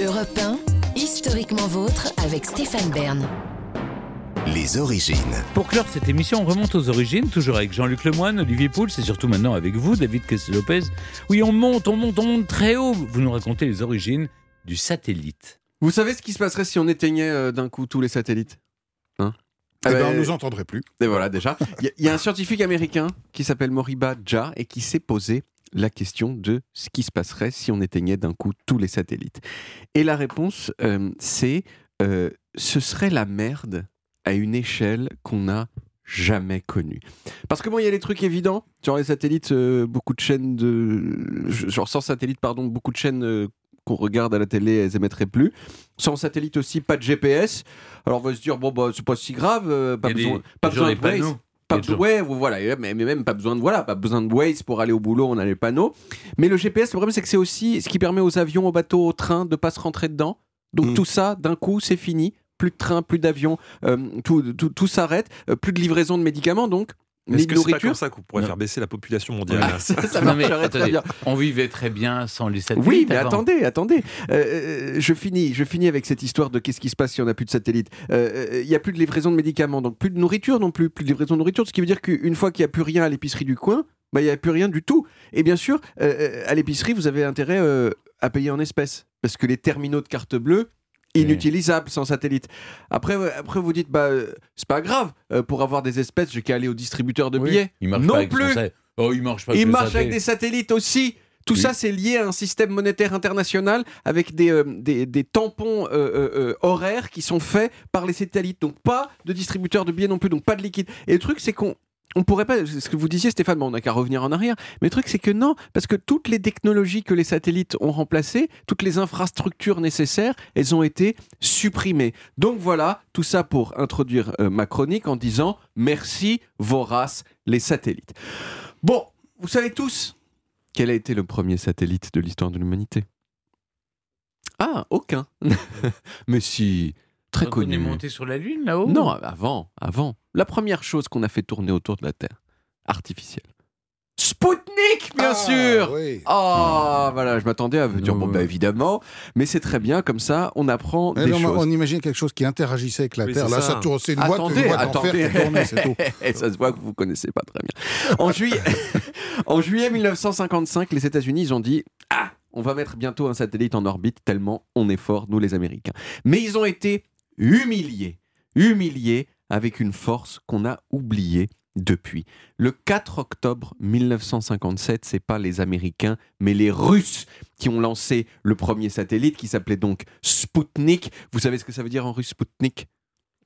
Europe 1, historiquement vôtre avec Stéphane Bern. Les origines. Pour clore cette émission, on remonte aux origines, toujours avec Jean-Luc Lemoyne, Olivier Pouls, et surtout maintenant avec vous, David Kessel-Lopez. Oui, on monte, on monte, on monte très haut. Vous nous racontez les origines du satellite. Vous savez ce qui se passerait si on éteignait euh, d'un coup tous les satellites? Hein? Eh ben, bah, on nous entendrait plus. Et voilà, déjà. Il y y, a un scientifique américain qui s'appelle Moriba Jah et qui s'est posé la question de ce qui se passerait si on éteignait d'un coup tous les satellites. Et la réponse, euh, c'est euh, ce serait la merde à une échelle qu'on n'a jamais connue. Parce que bon, il y a des trucs évidents, genre les satellites, euh, beaucoup de chaînes de... Genre sans satellite, pardon, beaucoup de chaînes... qu'on regarde à la télé, elles émettraient plus. Sans satellite aussi, pas de GPS. Alors on va se dire, bon, bah, c'est pas si grave, euh, pas besoin, des- pas toujours besoin des de Waze. Pas toujours- ouais, voilà, mais, mais même pas besoin de voilà, pas besoin de Waze pour aller au boulot, on a les panneaux. Mais le GPS, le problème c'est que c'est aussi ce qui permet aux avions, aux bateaux, aux trains de pas se rentrer dedans. Donc Mm. tout ça, d'un coup, c'est fini. Plus de trains, plus d'avions, euh, tout, tout, tout s'arrête. Euh, plus de livraison de médicaments, donc. Est-ce que c'est pas comme ça qu'on pourrait Non. faire baisser la population mondiale Ah, ça, ça Non, mais marcherait très attendez, bien. on vivait très bien sans les satellites. Oui, mais avant. attendez, attendez. Euh, euh, je finis, je finis avec cette histoire de qu'est-ce qui se passe si on n'a plus de satellite. Euh, euh, Il n'y a plus de livraison de médicaments, donc plus de nourriture non plus, plus de livraison de nourriture, ce qui veut dire qu'une fois qu'il n'y a plus rien à l'épicerie du coin, bah, il n'y a plus rien du tout. Et bien sûr, euh, euh, à l'épicerie, vous avez intérêt euh, à payer en espèces, parce que les terminaux de carte bleue, inutilisables sans satellite. Après, après vous dites, bah, euh, c'est pas grave, euh, pour avoir des espèces, j'ai qu'à aller au distributeur de billets. Il marche non pas avec plus. son Oh, il marche pas Il avec le marche avec des satellites aussi. Tout Oui. ça, c'est lié à un système monétaire international avec des, euh, des, des tampons euh, euh, euh, horaires qui sont faits par les satellites. Donc, pas de distributeur de billets non plus, donc pas de liquide. Et le truc, c'est qu'on. On pourrait pas, ce que vous disiez Stéphane, bon, on n'a qu'à revenir en arrière, mais le truc c'est que non, parce que toutes les technologies que les satellites ont remplacées, toutes les infrastructures nécessaires, elles ont été supprimées. Donc voilà, tout ça pour introduire euh, ma chronique en disant merci, vorace, les satellites. Bon, vous savez tous quel a été le premier satellite de l'histoire de l'humanité? Ah, aucun. Mais si, très Donc, On est connu. monté sur la Lune là-haut Non, avant, avant. La première chose qu'on a fait tourner autour de la Terre, artificielle. Spoutnik, bien Ah, sûr oui. Ah, voilà, je m'attendais à vous dire, bon, bah évidemment, mais c'est très bien, comme ça, on apprend Eh des non, mais choses. on imagine quelque chose qui interagissait avec la Oui, Terre. Là, ça. ça tourne, c'est une boîte, Attendez, boîte attendez. c'est tout. Et ça se voit que vous connaissez pas très bien. En juillet, en juillet 1955, les États-Unis, ils ont dit Ah, on va mettre bientôt un satellite en orbite tellement on est fort, nous les Américains. Mais ils ont été humiliés, humiliés avec une force qu'on a oubliée depuis. Le 4 octobre 1957, c'est pas les Américains, mais les Russes qui ont lancé le premier satellite qui s'appelait donc Sputnik. Vous savez ce que ça veut dire en russe Sputnik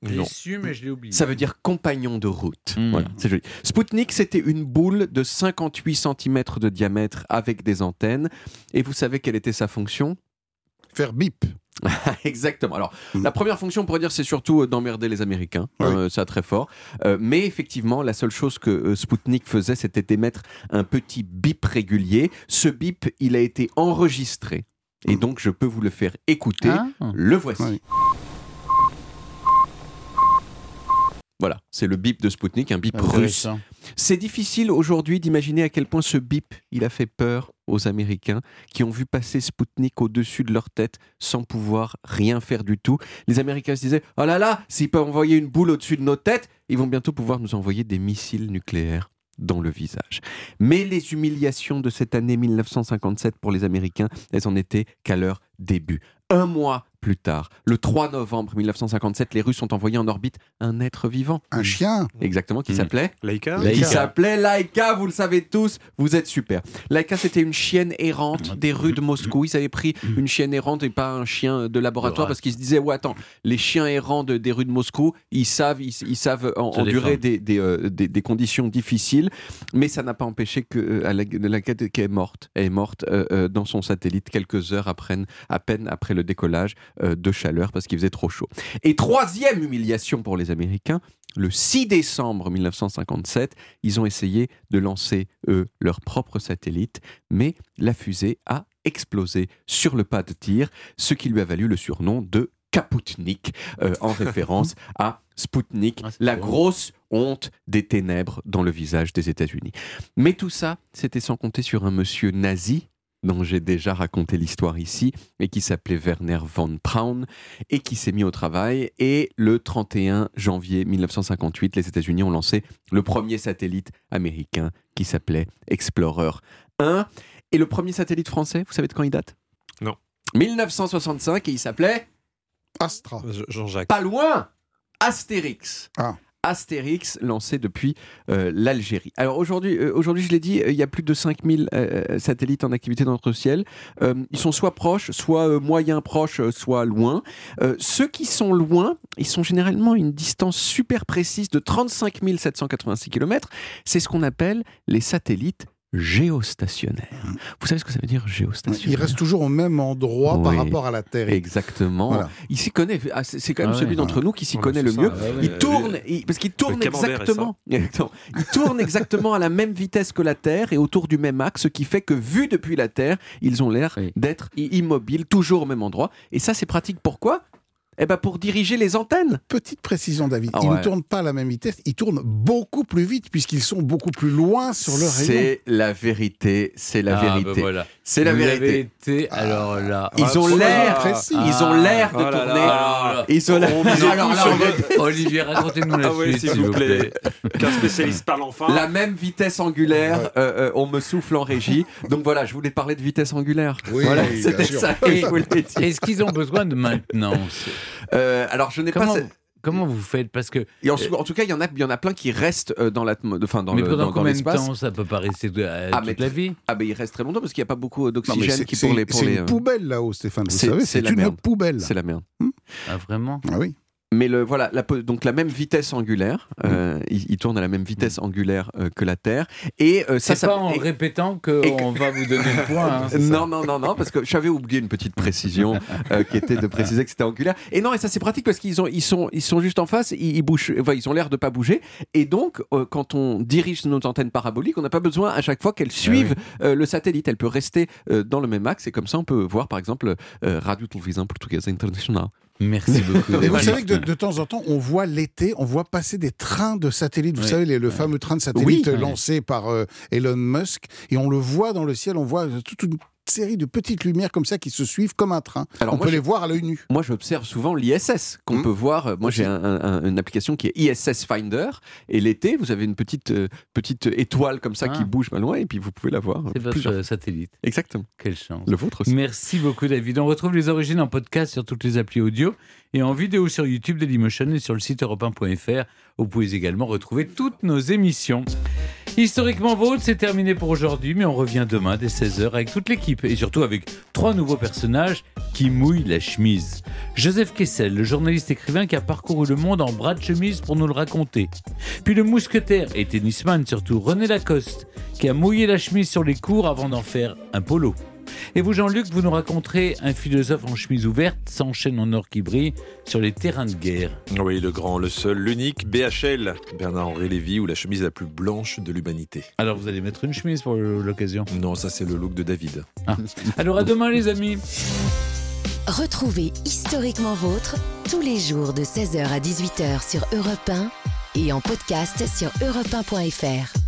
Je Non. l'ai su, mais je l'ai oublié. ça veut dire compagnon de route. Mm. Voilà, c'est joli. Sputnik, c'était une boule de 58 cm de diamètre avec des antennes. Et vous savez quelle était sa fonction? Faire bip. Exactement. Alors, Mm. la première fonction, on pourrait dire, c'est surtout euh, d'emmerder les Américains. Oui. Euh, ça, très fort. Euh, mais effectivement, la seule chose que euh, Sputnik faisait, c'était d'émettre un petit bip régulier. Ce bip, il a été enregistré. Et donc, je peux vous le faire écouter. Ah. Le voici. Oui. Voilà, c'est le bip de Sputnik, un bip russe. C'est difficile aujourd'hui d'imaginer à quel point ce bip, il a fait peur aux Américains qui ont vu passer Sputnik au-dessus de leur tête sans pouvoir rien faire du tout. Les Américains se disaient Oh là là, s'ils peuvent envoyer une boule au-dessus de nos têtes, ils vont bientôt pouvoir nous envoyer des missiles nucléaires dans le visage. Mais les humiliations de cette année 1957 pour les Américains, elles en étaient qu'à leur début. Un mois plus tard, le 3 novembre 1957, les Russes ont envoyé en orbite un être vivant. Un chien. Exactement, qui Mm. s'appelait Laïka Laïka. qui s'appelait Laika, vous le savez tous, vous êtes super. Laika, c'était une chienne errante des rues de Moscou. Ils avaient pris une chienne errante et pas un chien de laboratoire parce qu'ils se disaient, ouais, attends, les chiens errants de- des rues de Moscou, ils savent, ils, ils savent en- endurer défendre. des, des, euh, des- des conditions difficiles, mais ça n'a pas empêché que euh, Laika qui est morte, elle est morte euh, dans son satellite quelques heures après, à peine après le décollage de chaleur parce qu'il faisait trop chaud. Et troisième humiliation pour les Américains, le 6 décembre 1957, ils ont essayé de lancer, eux, leur propre satellite, mais la fusée a explosé sur le pas de tir, ce qui lui a valu le surnom de Kaputnik, euh, en référence à Sputnik, Ah, la grosse honte des ténèbres dans le visage des États-Unis. Mais tout ça, c'était sans compter sur un monsieur nazi dont j'ai déjà raconté l'histoire ici, et qui s'appelait Werner von Braun, et qui s'est mis au travail. Et le 31 janvier 1958, les États-Unis ont lancé le premier satellite américain qui s'appelait Explorer 1. Et le premier satellite français, vous savez de quand il date? Non. 1965, et il s'appelait Astra. Je- Jean-Jacques. pas loin Astérix. Ah. Astérix lancé depuis euh, l'Algérie. Alors aujourd'hui, euh, aujourd'hui je l'ai dit, euh, il y a plus de 5000 euh, satellites en activité dans notre ciel. Euh, ils sont soit proches, soit euh, moyens proches, euh, soit loin. Euh, ceux qui sont loin, ils sont généralement à une distance super précise de 35 786 km. C'est ce qu'on appelle les satellites géostationnaires. Vous savez ce que ça veut dire géostationnaire? Il reste toujours au même endroit par rapport à la Terre. Exactement. Voilà. Il s'y connaît. Ah, c'est quand même Ah ouais. celui d'entre nous qui s'y Ouais, connaît c'est le ça. mieux. Ah ouais. Il tourne, il- parce qu'il tourne exactement. Il tourne exactement à la même vitesse que la Terre et autour du même axe, ce qui fait que vu depuis la Terre, ils ont l'air Oui. d'être immobiles, toujours au même endroit. Et ça, c'est pratique. Pourquoi? Eh ben pour diriger les antennes. Petite précision, David. Ah ils ne tournent pas à la même vitesse, ils tournent beaucoup plus vite puisqu'ils sont beaucoup plus loin sur le rayon. C'est la vérité. C'est la Ah, bah vérité. voilà. C'est la vérité. été, alors là. Ils Ah, ont l'air. précis. Ils ont l'air de tourner. Là. Ils ont l'air. Olivier, racontez-nous la Ah suite, s'il vous plaît. Qu'un spécialiste parle enfin. La même vitesse angulaire, euh, euh, on me souffle en régie. Donc voilà, je voulais parler de vitesse angulaire. Oui, voilà, c'était ça que je voulais dire. Est-ce qu'ils ont besoin de maintenance? Euh, alors je n'ai pas. comment, vous faites Parce que. Et en, en tout cas, il y en a, il y en a plein qui restent euh, dans l'atmo- enfin dans mais le- pendant dans- combien de temps ça peut pas rester euh, Ah, toute mais- la vie Ah ben il reste très longtemps parce qu'il n'y a pas beaucoup mais d'oxygène qui pour les pour c'est une euh, poubelle là-haut, Stéphane. Vous c'est- savez, c'est une merde. poubelle. C'est la merde. Ah, vraiment Ah oui. Mais le voilà, la, donc la même vitesse angulaire, euh, il, il tourne à la même vitesse angulaire euh, que la Terre. Et euh, ça, C'est ça pas en et- répétant et que- qu'on va vous donner le point. hein, Non, non, non, non, parce que j'avais oublié une petite précision euh, qui était de préciser que c'était angulaire. Et non, et ça c'est pratique parce qu'ils ont, ils sont, ils sont juste en face, ils, ils bougent, enfin, ils ont l'air de pas bouger. Et donc, euh, quand on dirige nos antennes paraboliques, on n'a pas besoin à chaque fois qu'elles suivent euh, le satellite. Elle peut rester euh, dans le même axe et comme ça, on peut voir, par exemple, euh, Radio Televisão Portuguesa Internacional. Merci beaucoup. Et vous savez que de, de temps en temps, on voit l'été, on voit passer des trains de satellites. Vous Oui. savez, les- le fameux train de satellite Oui. euh, lancé par euh, Elon Musk. Et on le voit dans le ciel, on voit toute une série de petites lumières comme ça qui se suivent comme un train. Alors on moi, peut les voir à l'œil nu. Moi, j'observe souvent l'ISS qu'on Hmm. peut voir. Moi, j'ai un- un- une application qui est ISS Finder. Et l'été, vous avez une petite, euh, petite étoile comme ça Ah. qui bouge pas loin et puis vous pouvez la voir. euh, C'est votre plusieurs- satellite. Exactement. Quelle chance. Le vôtre aussi. Merci beaucoup David. On retrouve les origines en podcast sur toutes les applis audio et en vidéo sur YouTube Dailymotion et sur le site europe1.fr. Vous pouvez également retrouver toutes nos émissions. Historiquement Vôtre, c'est terminé pour aujourd'hui, mais on revient demain dès 16h avec toute l'équipe et surtout avec trois nouveaux personnages qui mouillent la chemise. Joseph Kessel, le journaliste écrivain qui a parcouru le monde en bras de chemise pour nous le raconter. Puis le mousquetaire et tennisman surtout René Lacoste, qui a mouillé la chemise sur les cours avant d'en faire un polo. Et vous, Jean-Luc, vous nous raconterez un philosophe en chemise ouverte, sans chaîne en or qui brille, sur les terrains de guerre. Oui, le grand, le seul, l'unique, BHL, Bernard-Henri Lévy, ou la chemise la plus blanche de l'humanité. Alors, vous allez mettre une chemise pour l'occasion. Non, ça c'est le look de David. Alors, à demain, les amis. Retrouvez Historiquement Vôtre tous les jours de 16h à 18h sur Europe 1 et en podcast sur europe1.fr.